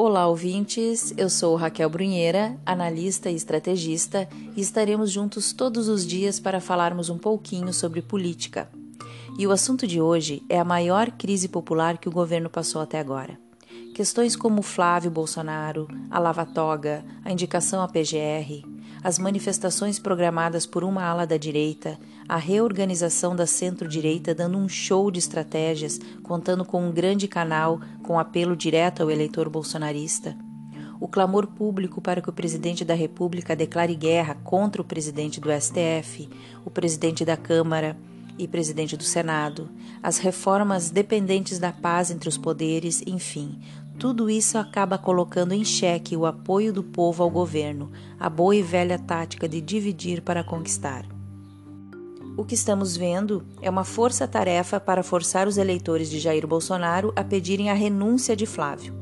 Olá, ouvintes. Eu sou Raquel Brunheira, analista e estrategista, e estaremos juntos todos os dias para falarmos um pouquinho sobre política. E o assunto de hoje é a maior crise popular que o governo passou até agora. Questões como Flávio Bolsonaro, a lava-toga, a indicação à PGR, as manifestações programadas por uma ala da direita, a reorganização da centro-direita dando um show de estratégias, contando com um grande canal com apelo direto ao eleitor bolsonarista, o clamor público para que o presidente da República declare guerra contra o presidente do STF, o presidente da Câmara, e presidente do Senado, as reformas dependentes da paz entre os poderes, enfim, tudo isso acaba colocando em xeque o apoio do povo ao governo, a boa e velha tática de dividir para conquistar. O que estamos vendo é uma força-tarefa para forçar os eleitores de Jair Bolsonaro a pedirem a renúncia de Flávio.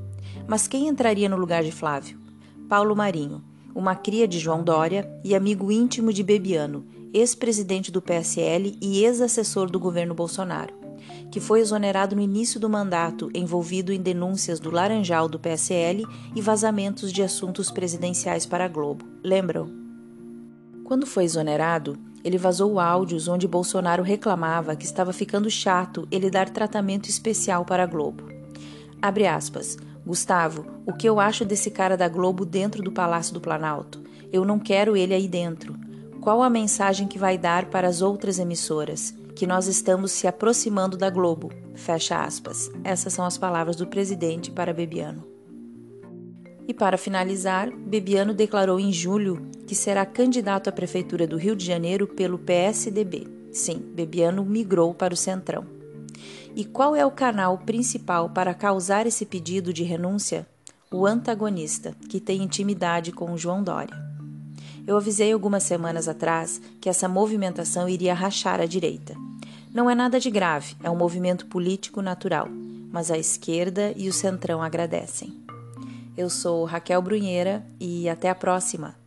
Mas quem entraria no lugar de Flávio? Paulo Marinho, uma cria de João Dória e amigo íntimo de Bebiano, ex-presidente do PSL e ex-assessor do governo Bolsonaro, que foi exonerado no início do mandato, envolvido em denúncias do Laranjal do PSL e vazamentos de assuntos presidenciais para a Globo. Lembram? Quando foi exonerado, ele vazou áudios onde Bolsonaro reclamava que estava ficando chato ele dar tratamento especial para a Globo. Abre aspas. Gustavo, o que eu acho desse cara da Globo dentro do Palácio do Planalto? Eu não quero ele aí dentro. Qual a mensagem que vai dar para as outras emissoras? Que nós estamos se aproximando da Globo. Fecha aspas. Essas são as palavras do presidente para Bebiano. E para finalizar, Bebiano declarou em julho que será candidato à Prefeitura do Rio de Janeiro pelo PSDB. Sim, Bebiano migrou para o Centrão. E qual é o canal principal para causar esse pedido de renúncia? O antagonista, que tem intimidade com João Dória. Eu avisei algumas semanas atrás que essa movimentação iria rachar a direita. Não é nada de grave, é um movimento político natural, mas a esquerda e o centrão agradecem. Eu sou Raquel Brunheira e até a próxima!